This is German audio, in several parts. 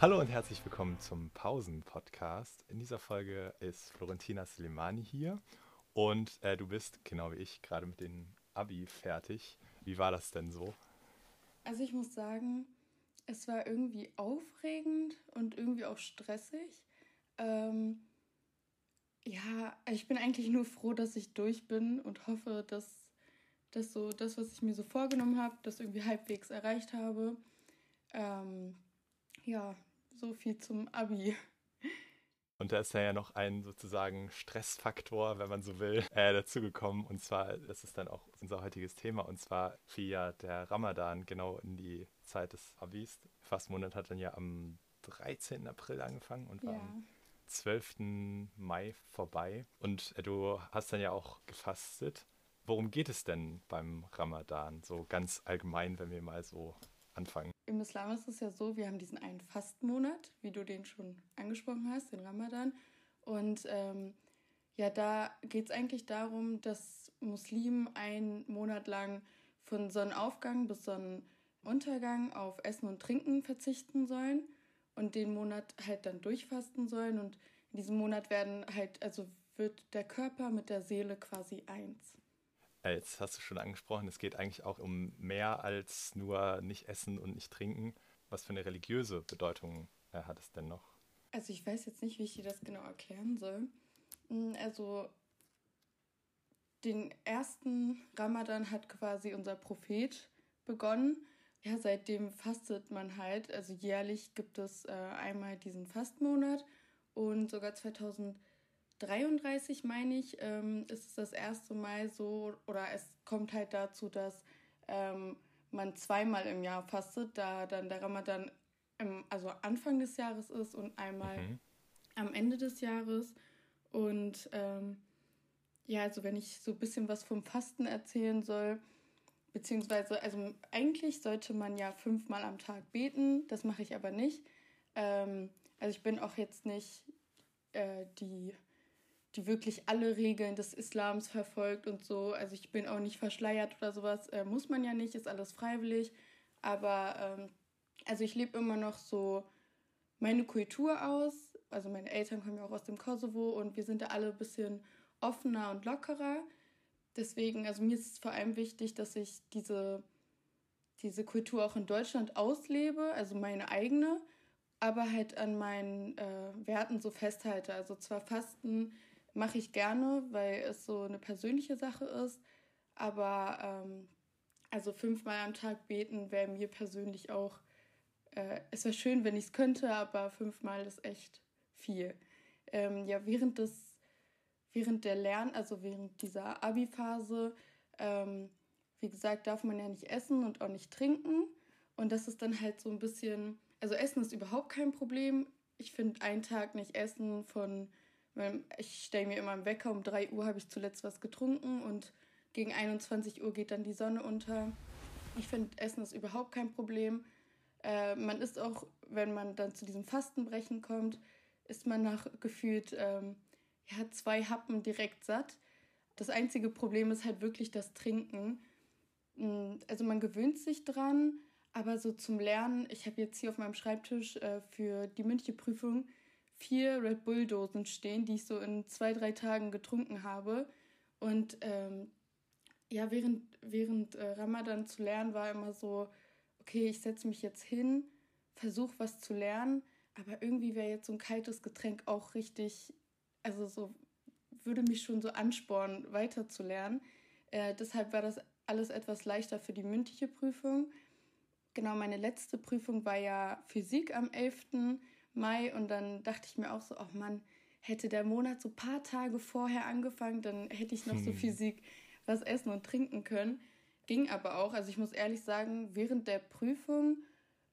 Hallo und herzlich willkommen zum Pausen-Podcast. In dieser Folge ist Florentina Slimani hier und äh, du bist, genau wie ich, gerade mit dem Abi fertig. Wie war das denn so? Also ich muss sagen, es war irgendwie aufregend und irgendwie auch stressig. Ähm, ja, ich bin eigentlich nur froh, dass ich durch bin und hoffe, dass, dass so das, was ich mir so vorgenommen habe, das irgendwie halbwegs erreicht habe. Ähm, ja, so viel zum Abi. Und da ist ja noch ein sozusagen Stressfaktor, wenn man so will, äh, dazugekommen. Und zwar, das ist dann auch unser heutiges Thema. Und zwar fiel ja der Ramadan genau in die Zeit des Abis. Fastmonat hat dann ja am 13. April angefangen und war ja. am 12. Mai vorbei. Und äh, du hast dann ja auch gefastet. Worum geht es denn beim Ramadan? So ganz allgemein, wenn wir mal so anfangen. Im Islam ist es ja so, wir haben diesen einen Fastenmonat, wie du den schon angesprochen hast, den Ramadan. Und ähm, ja, da geht es eigentlich darum, dass Muslimen einen Monat lang von Sonnenaufgang bis Sonnenuntergang auf Essen und Trinken verzichten sollen und den Monat halt dann durchfasten sollen. Und in diesem Monat werden halt, also wird der Körper mit der Seele quasi eins. Äh, jetzt hast du schon angesprochen, es geht eigentlich auch um mehr als nur nicht essen und nicht trinken. Was für eine religiöse Bedeutung äh, hat es denn noch? Also ich weiß jetzt nicht, wie ich dir das genau erklären soll. Hm, also den ersten Ramadan hat quasi unser Prophet begonnen. Ja, seitdem fastet man halt. Also jährlich gibt es äh, einmal diesen Fastmonat und sogar 2000 33, meine ich, ähm, ist es das erste Mal so, oder es kommt halt dazu, dass ähm, man zweimal im Jahr fastet, da dann der Ramadan im, also Anfang des Jahres ist und einmal mhm. am Ende des Jahres. Und ähm, ja, also wenn ich so ein bisschen was vom Fasten erzählen soll, beziehungsweise, also eigentlich sollte man ja fünfmal am Tag beten, das mache ich aber nicht. Ähm, also ich bin auch jetzt nicht äh, die die wirklich alle Regeln des Islams verfolgt und so. Also ich bin auch nicht verschleiert oder sowas. Äh, muss man ja nicht, ist alles freiwillig. Aber ähm, also ich lebe immer noch so meine Kultur aus. Also meine Eltern kommen ja auch aus dem Kosovo und wir sind da alle ein bisschen offener und lockerer. Deswegen, also mir ist es vor allem wichtig, dass ich diese, diese Kultur auch in Deutschland auslebe, also meine eigene, aber halt an meinen äh, Werten so festhalte. Also zwar Fasten mache ich gerne, weil es so eine persönliche Sache ist. Aber ähm, also fünfmal am Tag beten wäre mir persönlich auch, äh, es wäre schön, wenn ich es könnte, aber fünfmal ist echt viel. Ähm, ja, während des, während der Lern, also während dieser Abi-Phase, ähm, wie gesagt, darf man ja nicht essen und auch nicht trinken. Und das ist dann halt so ein bisschen, also Essen ist überhaupt kein Problem. Ich finde, einen Tag nicht essen von ich stelle mir immer einen Wecker, um 3 Uhr habe ich zuletzt was getrunken und gegen 21 Uhr geht dann die Sonne unter. Ich finde, Essen ist überhaupt kein Problem. Äh, man ist auch, wenn man dann zu diesem Fastenbrechen kommt, ist man nach gefühlt ähm, ja, zwei Happen direkt satt. Das einzige Problem ist halt wirklich das Trinken. Mm, also man gewöhnt sich dran, aber so zum Lernen, ich habe jetzt hier auf meinem Schreibtisch äh, für die mündliche Prüfung vier Red Bull-Dosen stehen, die ich so in zwei, drei Tagen getrunken habe. Und ähm, ja, während, während äh, Ramadan zu lernen war immer so, okay, ich setze mich jetzt hin, versuche was zu lernen, aber irgendwie wäre jetzt so ein kaltes Getränk auch richtig, also so würde mich schon so anspornen, weiter zu lernen. Äh, deshalb war das alles etwas leichter für die mündliche Prüfung. Genau, meine letzte Prüfung war ja Physik am 11. Mai und dann dachte ich mir auch so, ach Mann, hätte der Monat so ein paar Tage vorher angefangen, dann hätte ich noch hm. so Physik was essen und trinken können. Ging aber auch, also ich muss ehrlich sagen, während der Prüfung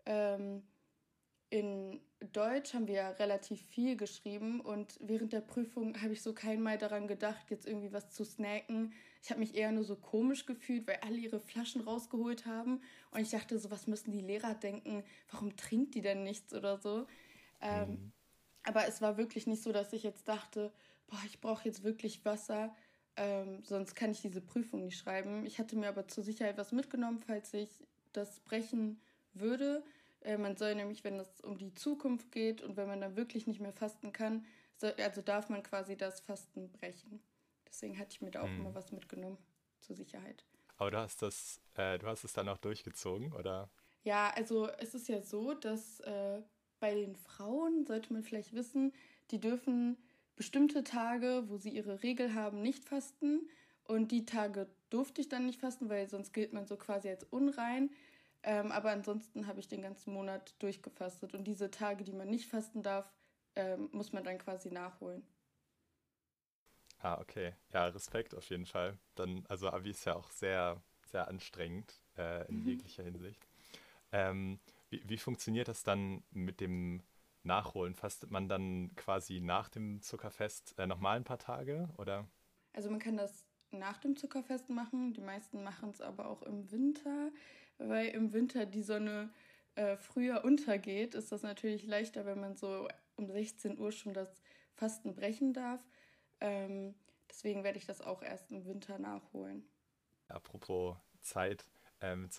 ähm, in Deutsch haben wir ja relativ viel geschrieben und während der Prüfung habe ich so kein Mal daran gedacht, jetzt irgendwie was zu snacken. Ich habe mich eher nur so komisch gefühlt, weil alle ihre Flaschen rausgeholt haben und ich dachte so, was müssen die Lehrer denken? Warum trinkt die denn nichts oder so? Ähm, mhm. Aber es war wirklich nicht so, dass ich jetzt dachte, boah, ich brauche jetzt wirklich Wasser, ähm, sonst kann ich diese Prüfung nicht schreiben. Ich hatte mir aber zur Sicherheit was mitgenommen, falls ich das brechen würde. Äh, man soll nämlich, wenn es um die Zukunft geht und wenn man dann wirklich nicht mehr fasten kann, soll, also darf man quasi das Fasten brechen. Deswegen hatte ich mir da auch hm. immer was mitgenommen zur Sicherheit. Aber du hast das, äh, du hast es dann auch durchgezogen, oder? Ja, also es ist ja so, dass äh, bei den Frauen sollte man vielleicht wissen, die dürfen bestimmte Tage, wo sie ihre Regel haben, nicht fasten. Und die Tage durfte ich dann nicht fasten, weil sonst gilt man so quasi als unrein. Ähm, aber ansonsten habe ich den ganzen Monat durchgefastet. Und diese Tage, die man nicht fasten darf, ähm, muss man dann quasi nachholen. Ah, okay. Ja, Respekt auf jeden Fall. Dann, also Abi ist ja auch sehr, sehr anstrengend äh, in mhm. jeglicher Hinsicht. Ähm, wie, wie funktioniert das dann mit dem Nachholen? Fastet man dann quasi nach dem Zuckerfest äh, nochmal ein paar Tage, oder? Also man kann das nach dem Zuckerfest machen. Die meisten machen es aber auch im Winter, weil im Winter die Sonne äh, früher untergeht. Ist das natürlich leichter, wenn man so um 16 Uhr schon das Fasten brechen darf. Ähm, deswegen werde ich das auch erst im Winter nachholen. Apropos Zeit äh, mit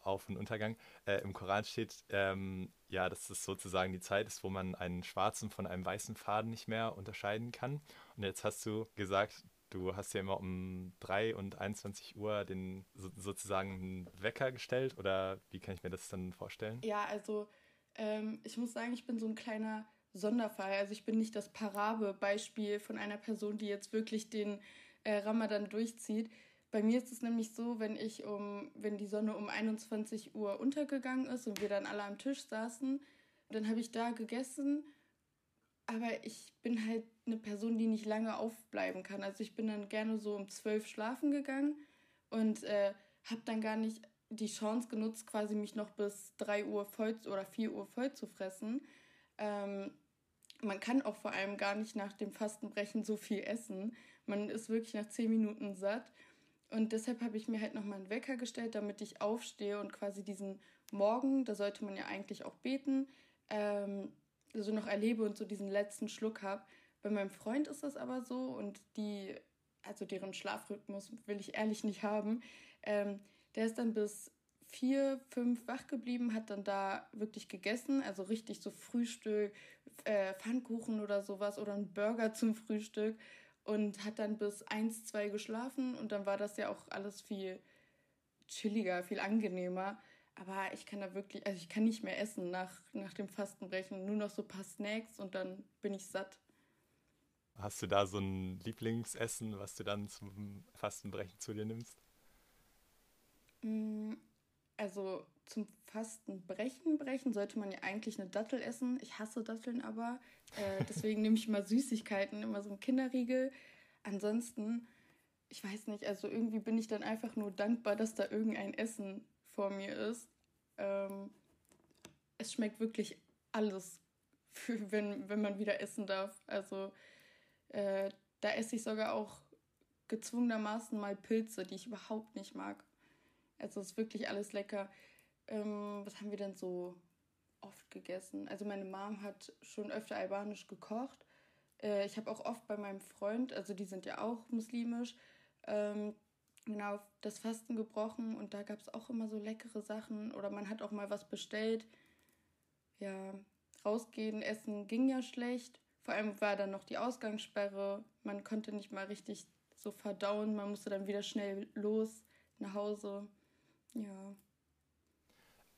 Sonnenauf- und Untergang. Äh, Im Koran steht, ähm, ja, dass es sozusagen die Zeit ist, wo man einen schwarzen von einem weißen Faden nicht mehr unterscheiden kann. Und jetzt hast du gesagt, du hast ja immer um 3 und 21 Uhr den so, sozusagen Wecker gestellt oder wie kann ich mir das dann vorstellen? Ja, also ähm, ich muss sagen, ich bin so ein kleiner Sonderfall. Also ich bin nicht das Parabelbeispiel von einer Person, die jetzt wirklich den äh, Ramadan durchzieht. Bei mir ist es nämlich so, wenn ich um, wenn die Sonne um 21 Uhr untergegangen ist und wir dann alle am Tisch saßen, dann habe ich da gegessen. Aber ich bin halt eine Person, die nicht lange aufbleiben kann. Also ich bin dann gerne so um zwölf schlafen gegangen und äh, habe dann gar nicht die Chance genutzt, quasi mich noch bis 3 Uhr voll oder 4 Uhr voll zu fressen. Ähm, man kann auch vor allem gar nicht nach dem Fastenbrechen so viel essen. Man ist wirklich nach 10 Minuten satt. Und deshalb habe ich mir halt nochmal einen Wecker gestellt, damit ich aufstehe und quasi diesen Morgen, da sollte man ja eigentlich auch beten, ähm, so noch erlebe und so diesen letzten Schluck habe. Bei meinem Freund ist das aber so und die, also deren Schlafrhythmus will ich ehrlich nicht haben. Ähm, der ist dann bis vier, fünf wach geblieben, hat dann da wirklich gegessen, also richtig so Frühstück, äh, Pfannkuchen oder sowas oder ein Burger zum Frühstück und hat dann bis eins, zwei geschlafen und dann war das ja auch alles viel chilliger, viel angenehmer. Aber ich kann da wirklich, also ich kann nicht mehr essen nach, nach dem Fastenbrechen, nur noch so ein paar Snacks und dann bin ich satt. Hast du da so ein Lieblingsessen, was du dann zum Fastenbrechen zu dir nimmst? Mm, also zum Fastenbrechen brechen sollte man ja eigentlich eine Dattel essen. Ich hasse Datteln aber. Äh, deswegen nehme ich immer Süßigkeiten, immer so ein Kinderriegel. Ansonsten, ich weiß nicht, also irgendwie bin ich dann einfach nur dankbar, dass da irgendein Essen vor mir ist. Ähm, es schmeckt wirklich alles, für, wenn, wenn man wieder essen darf. Also äh, da esse ich sogar auch gezwungenermaßen mal Pilze, die ich überhaupt nicht mag. Also ist wirklich alles lecker. Ähm, was haben wir denn so oft gegessen? Also meine Mom hat schon öfter albanisch gekocht. Äh, ich habe auch oft bei meinem Freund, also die sind ja auch muslimisch, ähm, genau das Fasten gebrochen und da gab es auch immer so leckere Sachen oder man hat auch mal was bestellt. Ja, rausgehen, essen ging ja schlecht. Vor allem war dann noch die Ausgangssperre. Man konnte nicht mal richtig so verdauen. Man musste dann wieder schnell los nach Hause. Ja.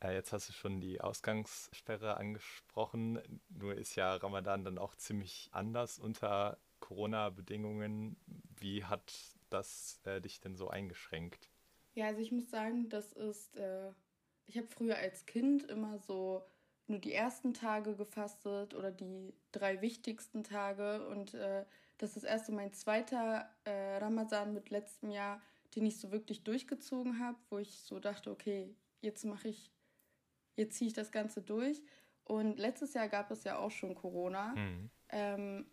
Äh, jetzt hast du schon die Ausgangssperre angesprochen. Nur ist ja Ramadan dann auch ziemlich anders unter Corona-Bedingungen. Wie hat das äh, dich denn so eingeschränkt? Ja, also ich muss sagen, das ist, äh, ich habe früher als Kind immer so nur die ersten Tage gefastet oder die drei wichtigsten Tage und äh, das ist erst so mein zweiter äh, Ramadan mit letztem Jahr, den ich so wirklich durchgezogen habe, wo ich so dachte, okay, jetzt mache ich, jetzt ziehe ich das Ganze durch. Und letztes Jahr gab es ja auch schon Corona. Mhm. Ähm,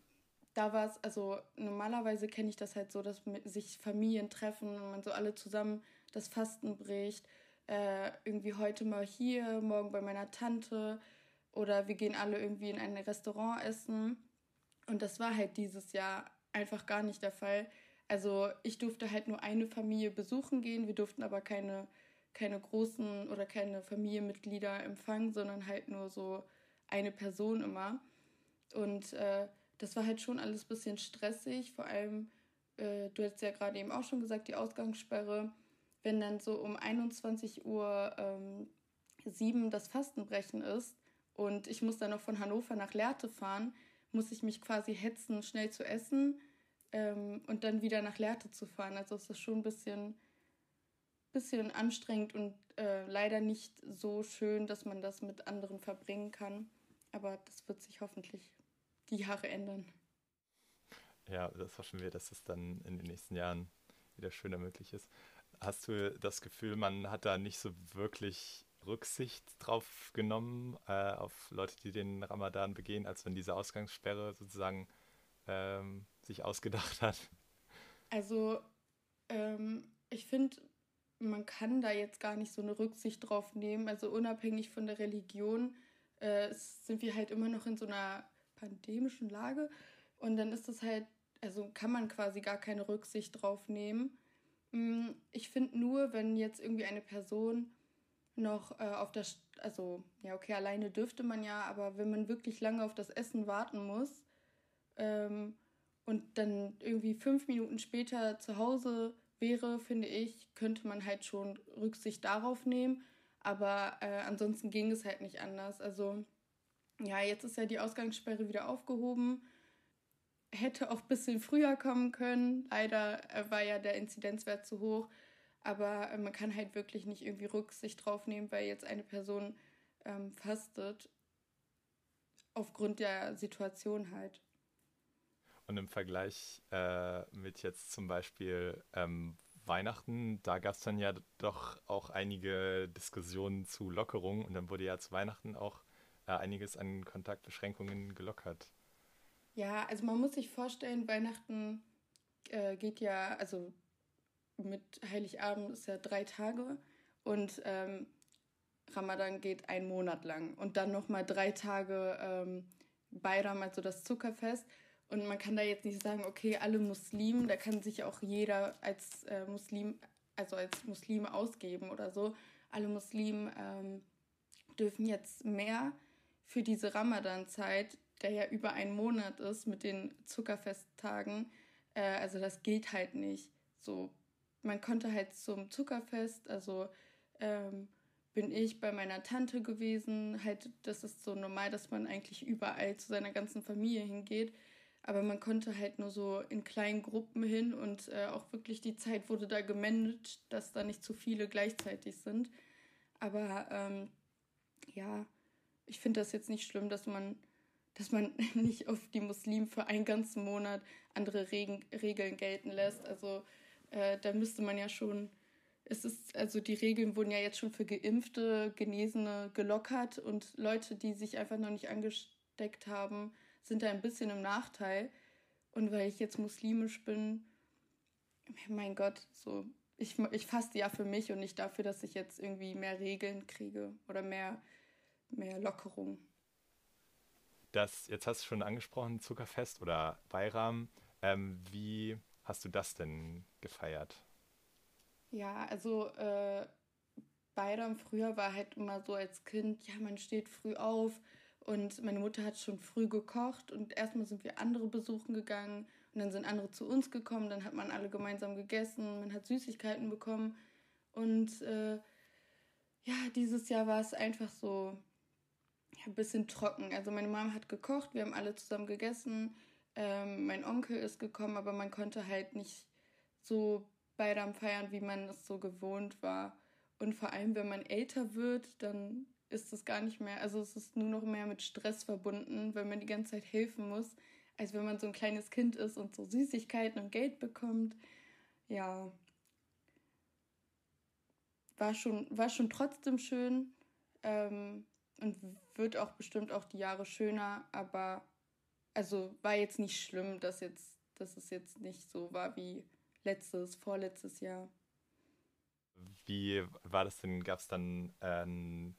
da war es, also normalerweise kenne ich das halt so, dass sich Familien treffen und man so alle zusammen das Fasten bricht. Äh, irgendwie heute mal hier, morgen bei meiner Tante oder wir gehen alle irgendwie in ein Restaurant essen. Und das war halt dieses Jahr einfach gar nicht der Fall. Also ich durfte halt nur eine Familie besuchen gehen, wir durften aber keine, keine großen oder keine Familienmitglieder empfangen, sondern halt nur so eine Person immer. Und äh, das war halt schon alles ein bisschen stressig, vor allem, äh, du hast ja gerade eben auch schon gesagt, die Ausgangssperre, wenn dann so um 21 Uhr ähm, 7 das Fastenbrechen ist und ich muss dann noch von Hannover nach Lehrte fahren, muss ich mich quasi hetzen, schnell zu essen ähm, und dann wieder nach Lehrte zu fahren. Also es ist schon ein bisschen, bisschen anstrengend und äh, leider nicht so schön, dass man das mit anderen verbringen kann. Aber das wird sich hoffentlich die Jahre ändern. Ja, das hoffen wir, dass es dann in den nächsten Jahren wieder schöner möglich ist. Hast du das Gefühl, man hat da nicht so wirklich Rücksicht drauf genommen, äh, auf Leute, die den Ramadan begehen, als wenn diese Ausgangssperre sozusagen ähm, sich ausgedacht hat? Also, ähm, ich finde, man kann da jetzt gar nicht so eine Rücksicht drauf nehmen. Also unabhängig von der Religion äh, sind wir halt immer noch in so einer pandemischen Lage. Und dann ist das halt, also kann man quasi gar keine Rücksicht drauf nehmen. Mm, ich finde nur, wenn jetzt irgendwie eine Person noch äh, auf das, also ja, okay, alleine dürfte man ja, aber wenn man wirklich lange auf das Essen warten muss ähm, und dann irgendwie fünf Minuten später zu Hause wäre, finde ich, könnte man halt schon Rücksicht darauf nehmen. Aber äh, ansonsten ging es halt nicht anders. Also ja, jetzt ist ja die Ausgangssperre wieder aufgehoben. Hätte auch ein bisschen früher kommen können. Leider äh, war ja der Inzidenzwert zu hoch. Aber äh, man kann halt wirklich nicht irgendwie Rücksicht drauf nehmen, weil jetzt eine Person ähm, fastet. Aufgrund der Situation halt. Und im Vergleich äh, mit jetzt zum Beispiel ähm, Weihnachten, da gab es dann ja doch auch einige Diskussionen zu Lockerungen und dann wurde ja zu Weihnachten auch äh, einiges an Kontaktbeschränkungen gelockert. Ja, also man muss sich vorstellen, Weihnachten äh, geht ja, also mit Heiligabend ist ja drei Tage und ähm, Ramadan geht ein Monat lang und dann nochmal drei Tage ähm, Bayram, also das Zuckerfest. Und man kann da jetzt nicht sagen, okay, alle Muslimen, da kann sich auch jeder als äh, Muslim, also als Muslime ausgeben oder so. Alle Muslimen ähm, dürfen jetzt mehr für diese Ramadan-Zeit, der ja über einen Monat ist mit den Zuckerfesttagen, äh, also das gilt halt nicht. So, man konnte halt zum Zuckerfest, also ähm, bin ich bei meiner Tante gewesen. Halt, das ist so normal, dass man eigentlich überall zu seiner ganzen Familie hingeht. Aber man konnte halt nur so in kleinen Gruppen hin und äh, auch wirklich die Zeit wurde da gemanagt, dass da nicht zu viele gleichzeitig sind. Aber ähm, ja, ich finde das jetzt nicht schlimm, dass man, dass man nicht auf die Muslimen für einen ganzen Monat andere Regen, Regeln gelten lässt. Also äh, da müsste man ja schon, es ist, also die Regeln wurden ja jetzt schon für Geimpfte, Genesene gelockert und Leute, die sich einfach noch nicht angesteckt haben, sind da ein bisschen im Nachteil. Und weil ich jetzt muslimisch bin, mein Gott, so, ich, ich faste ja für mich und nicht dafür, dass ich jetzt irgendwie mehr Regeln kriege oder mehr, mehr Lockerung. Das, jetzt hast du schon angesprochen, Zuckerfest oder Bayram. Ähm, wie hast du das denn gefeiert? Ja, also äh, Bayram früher war halt immer so als Kind, ja, man steht früh auf, und meine Mutter hat schon früh gekocht und erstmal sind wir andere besuchen gegangen und dann sind andere zu uns gekommen, dann hat man alle gemeinsam gegessen, man hat Süßigkeiten bekommen und äh, ja, dieses Jahr war es einfach so ja, ein bisschen trocken. Also meine Mama hat gekocht, wir haben alle zusammen gegessen, ähm, mein Onkel ist gekommen, aber man konnte halt nicht so Beidam feiern, wie man es so gewohnt war. Und vor allem, wenn man älter wird, dann ist es gar nicht mehr, also es ist nur noch mehr mit Stress verbunden, weil man die ganze Zeit helfen muss, als wenn man so ein kleines Kind ist und so Süßigkeiten und Geld bekommt. Ja. War schon, war schon trotzdem schön ähm, und wird auch bestimmt auch die Jahre schöner, aber also war jetzt nicht schlimm, dass jetzt, dass es jetzt nicht so war wie letztes, vorletztes Jahr. Wie war das denn? Gab es dann ähm,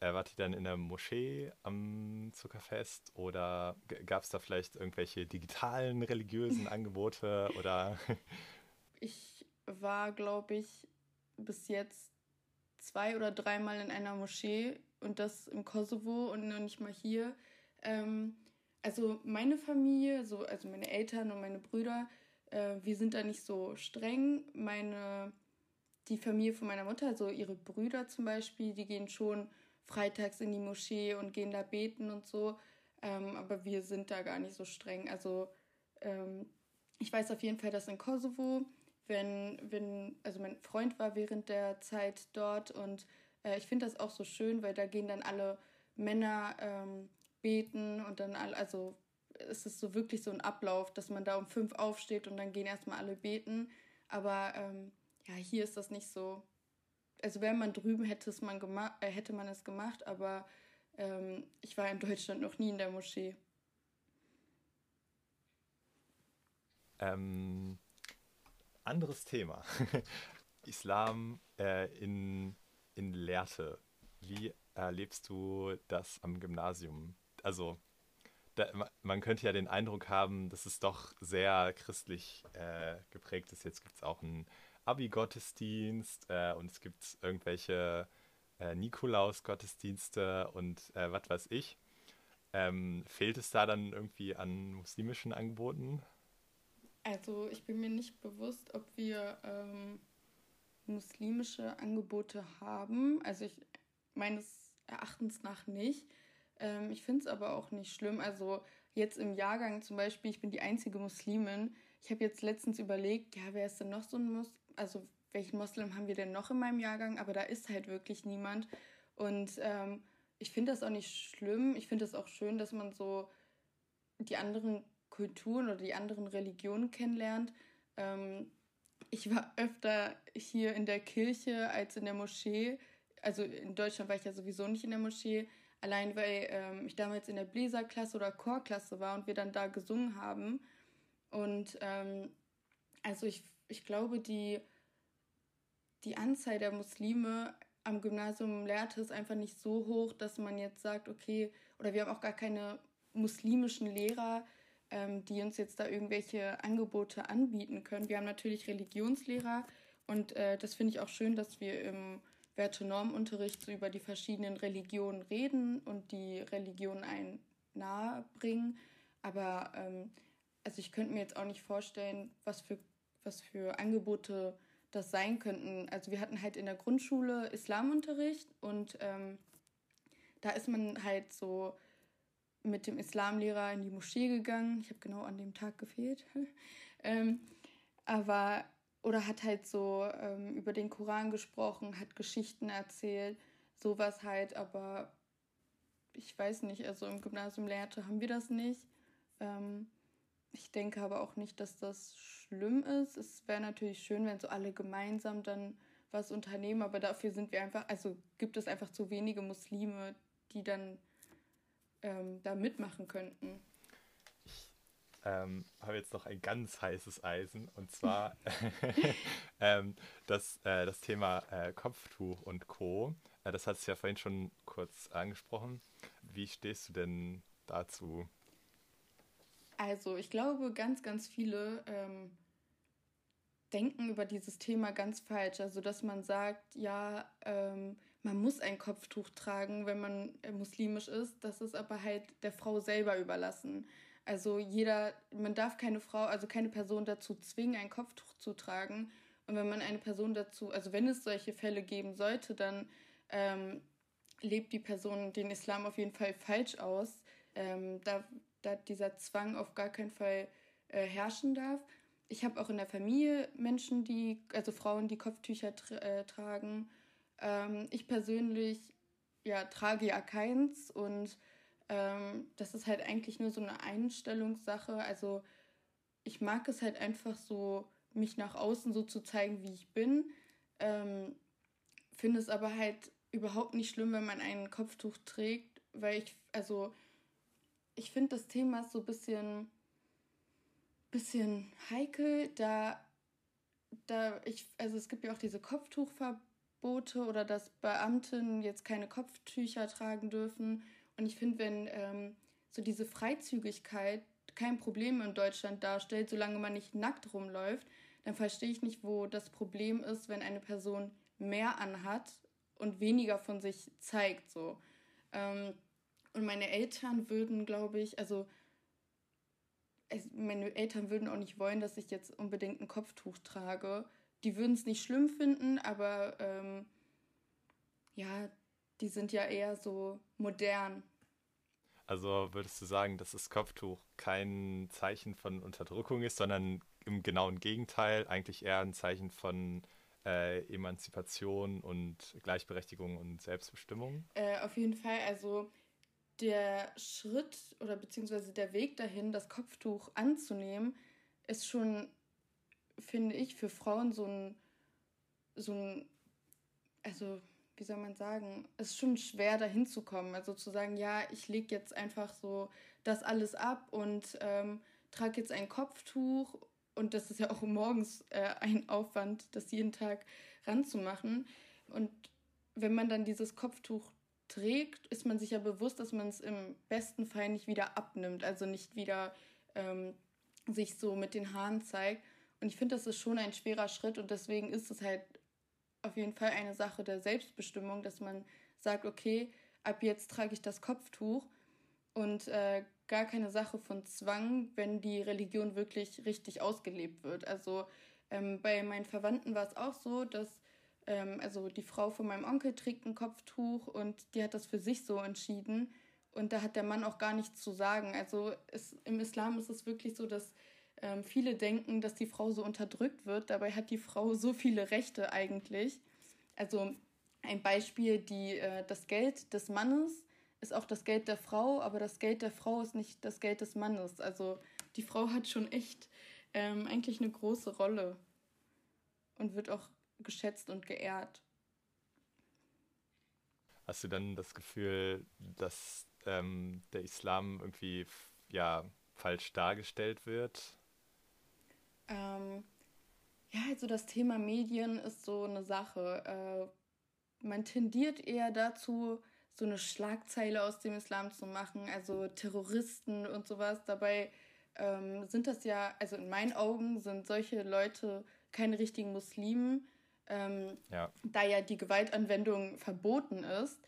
äh, wart ihr dann in der Moschee am Zuckerfest oder gab es da vielleicht irgendwelche digitalen religiösen Angebote oder? ich war, glaube ich, bis jetzt zwei oder dreimal in einer Moschee und das im Kosovo und noch nicht mal hier. Ähm, also meine Familie, so, also meine Eltern und meine Brüder, äh, wir sind da nicht so streng. Meine, die Familie von meiner Mutter, also ihre Brüder zum Beispiel, die gehen schon freitags in die Moschee und gehen da beten und so. Ähm, aber wir sind da gar nicht so streng. Also ähm, ich weiß auf jeden Fall, dass in Kosovo, wenn, wenn, also mein Freund war während der Zeit dort und äh, ich finde das auch so schön, weil da gehen dann alle Männer ähm, beten und dann alle, also es ist so wirklich so ein Ablauf, dass man da um fünf aufsteht und dann gehen erstmal alle beten. Aber ähm, ja, hier ist das nicht so. Also wäre man drüben, hätte, es man äh, hätte man es gemacht, aber ähm, ich war in Deutschland noch nie in der Moschee. Ähm, anderes Thema. Islam äh, in, in Lehrte. Wie erlebst du das am Gymnasium? Also, da, man könnte ja den Eindruck haben, dass es doch sehr christlich äh, geprägt ist. Jetzt gibt es auch einen Abi-Gottesdienst äh, und es gibt irgendwelche äh, Nikolaus-Gottesdienste und äh, was weiß ich. Ähm, fehlt es da dann irgendwie an muslimischen Angeboten? Also ich bin mir nicht bewusst, ob wir ähm, muslimische Angebote haben. Also ich meines Erachtens nach nicht. Ähm, ich finde es aber auch nicht schlimm. Also jetzt im Jahrgang zum Beispiel, ich bin die einzige Muslimin. Ich habe jetzt letztens überlegt, ja, wer ist denn noch so ein Muslim? Also welchen Moslem haben wir denn noch in meinem Jahrgang? Aber da ist halt wirklich niemand. Und ähm, ich finde das auch nicht schlimm. Ich finde es auch schön, dass man so die anderen Kulturen oder die anderen Religionen kennenlernt. Ähm, ich war öfter hier in der Kirche als in der Moschee. Also in Deutschland war ich ja sowieso nicht in der Moschee. Allein weil ähm, ich damals in der Bläserklasse oder Chorklasse war und wir dann da gesungen haben. Und ähm, also ich, ich glaube, die, die Anzahl der Muslime am Gymnasium Lehrte ist einfach nicht so hoch, dass man jetzt sagt, okay, oder wir haben auch gar keine muslimischen Lehrer, ähm, die uns jetzt da irgendwelche Angebote anbieten können. Wir haben natürlich Religionslehrer und äh, das finde ich auch schön, dass wir im Werte-Norm-Unterricht so über die verschiedenen Religionen reden und die Religion einen nahe bringen. Aber ähm, also ich könnte mir jetzt auch nicht vorstellen, was für, was für Angebote das sein könnten. Also wir hatten halt in der Grundschule Islamunterricht und ähm, da ist man halt so mit dem Islamlehrer in die Moschee gegangen. Ich habe genau an dem Tag gefehlt. ähm, aber oder hat halt so ähm, über den Koran gesprochen, hat Geschichten erzählt, sowas halt, aber ich weiß nicht, also im Gymnasium Lehrte haben wir das nicht. Ähm, ich denke aber auch nicht, dass das schlimm ist. Es wäre natürlich schön, wenn so alle gemeinsam dann was unternehmen, aber dafür sind wir einfach, also gibt es einfach zu wenige Muslime, die dann ähm, da mitmachen könnten ähm, habe jetzt noch ein ganz heißes Eisen und zwar ähm, das, äh, das Thema äh, Kopftuch und Co. Äh, das hat es ja vorhin schon kurz angesprochen. Wie stehst du denn dazu? Also ich glaube, ganz, ganz viele ähm, denken über dieses Thema ganz falsch. Also dass man sagt, ja, ähm, man muss ein Kopftuch tragen, wenn man äh, muslimisch ist. Das ist aber halt der Frau selber überlassen. Also jeder, man darf keine Frau, also keine Person dazu zwingen, ein Kopftuch zu tragen. Und wenn man eine Person dazu, also wenn es solche Fälle geben sollte, dann ähm, lebt die Person den Islam auf jeden Fall falsch aus, ähm, da, da dieser Zwang auf gar keinen Fall äh, herrschen darf. Ich habe auch in der Familie Menschen, die, also Frauen, die Kopftücher tra äh, tragen. Ähm, ich persönlich ja, trage ja keins und ähm, das ist halt eigentlich nur so eine Einstellungssache. Also ich mag es halt einfach so, mich nach außen so zu zeigen, wie ich bin. Ähm, Finde es aber halt überhaupt nicht schlimm, wenn man ein Kopftuch trägt, weil ich, also ich finde das Thema so ein bisschen, bisschen heikel, da, da ich, also es gibt ja auch diese Kopftuchverbote oder dass Beamten jetzt keine Kopftücher tragen dürfen. Und ich finde, wenn ähm, so diese Freizügigkeit kein Problem in Deutschland darstellt, solange man nicht nackt rumläuft, dann verstehe ich nicht, wo das Problem ist, wenn eine Person mehr anhat und weniger von sich zeigt. So. Ähm, und meine Eltern würden, glaube ich, also meine Eltern würden auch nicht wollen, dass ich jetzt unbedingt ein Kopftuch trage. Die würden es nicht schlimm finden, aber ähm, ja, die sind ja eher so modern. Also würdest du sagen, dass das Kopftuch kein Zeichen von Unterdrückung ist, sondern im genauen Gegenteil eigentlich eher ein Zeichen von äh, Emanzipation und Gleichberechtigung und Selbstbestimmung? Äh, auf jeden Fall. Also der Schritt oder beziehungsweise der Weg dahin, das Kopftuch anzunehmen, ist schon, finde ich, für Frauen so ein, so ein, also wie soll man sagen, es ist schon schwer dahin zu kommen. Also zu sagen, ja, ich lege jetzt einfach so das alles ab und ähm, trage jetzt ein Kopftuch und das ist ja auch morgens äh, ein Aufwand, das jeden Tag ranzumachen. Und wenn man dann dieses Kopftuch trägt, ist man sich ja bewusst, dass man es im besten Fall nicht wieder abnimmt, also nicht wieder ähm, sich so mit den Haaren zeigt. Und ich finde, das ist schon ein schwerer Schritt und deswegen ist es halt auf jeden Fall eine Sache der Selbstbestimmung, dass man sagt, okay, ab jetzt trage ich das Kopftuch und äh, gar keine Sache von Zwang, wenn die Religion wirklich richtig ausgelebt wird. Also ähm, bei meinen Verwandten war es auch so, dass ähm, also die Frau von meinem Onkel trägt ein Kopftuch und die hat das für sich so entschieden. Und da hat der Mann auch gar nichts zu sagen. Also es, im Islam ist es wirklich so, dass ähm, viele denken, dass die Frau so unterdrückt wird. Dabei hat die Frau so viele Rechte eigentlich. Also ein Beispiel, die, äh, das Geld des Mannes ist auch das Geld der Frau, aber das Geld der Frau ist nicht das Geld des Mannes. Also die Frau hat schon echt ähm, eigentlich eine große Rolle und wird auch geschätzt und geehrt. Hast du dann das Gefühl, dass ähm, der Islam irgendwie ja falsch dargestellt wird? Ähm, ja, also das Thema Medien ist so eine Sache. Äh, man tendiert eher dazu, so eine Schlagzeile aus dem Islam zu machen, also Terroristen und sowas. Dabei ähm, sind das ja, also in meinen Augen sind solche Leute keine richtigen Muslimen, ähm, ja. da ja die Gewaltanwendung verboten ist.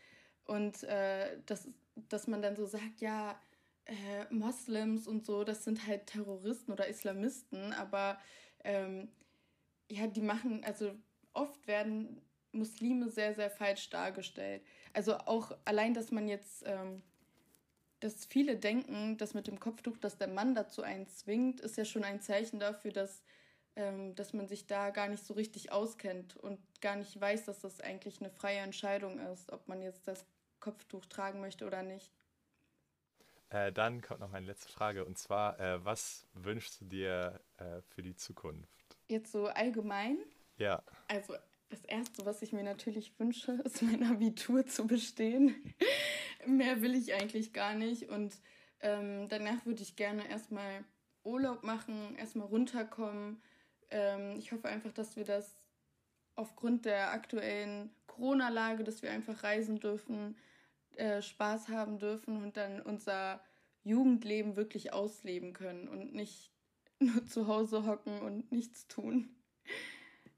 Und äh, das, dass man dann so sagt, ja, äh, Moslems und so, das sind halt Terroristen oder Islamisten, aber ähm, ja, die machen, also oft werden Muslime sehr, sehr falsch dargestellt. Also auch allein, dass man jetzt, ähm, dass viele denken, dass mit dem Kopftuch, dass der Mann dazu einen zwingt, ist ja schon ein Zeichen dafür, dass dass man sich da gar nicht so richtig auskennt und gar nicht weiß, dass das eigentlich eine freie Entscheidung ist, ob man jetzt das Kopftuch tragen möchte oder nicht. Äh, dann kommt noch meine letzte Frage und zwar, äh, was wünschst du dir äh, für die Zukunft? Jetzt so allgemein? Ja. Also das Erste, was ich mir natürlich wünsche, ist mein Abitur zu bestehen. Mehr will ich eigentlich gar nicht und ähm, danach würde ich gerne erstmal Urlaub machen, erstmal runterkommen, ähm, ich hoffe einfach, dass wir das aufgrund der aktuellen Corona-Lage, dass wir einfach reisen dürfen, äh, Spaß haben dürfen und dann unser Jugendleben wirklich ausleben können und nicht nur zu Hause hocken und nichts tun.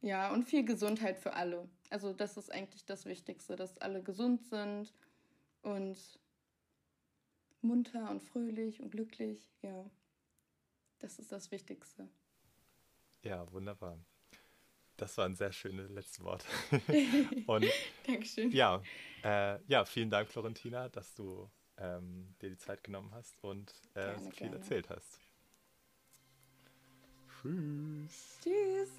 Ja, und viel Gesundheit für alle. Also das ist eigentlich das Wichtigste, dass alle gesund sind und munter und fröhlich und glücklich. Ja, das ist das Wichtigste. Ja, wunderbar. Das waren sehr schöne letzte Worte. Und Dankeschön. Ja, äh, ja, vielen Dank, Florentina, dass du ähm, dir die Zeit genommen hast und äh, gerne, so viel gerne. erzählt hast. Tschüss. Tschüss.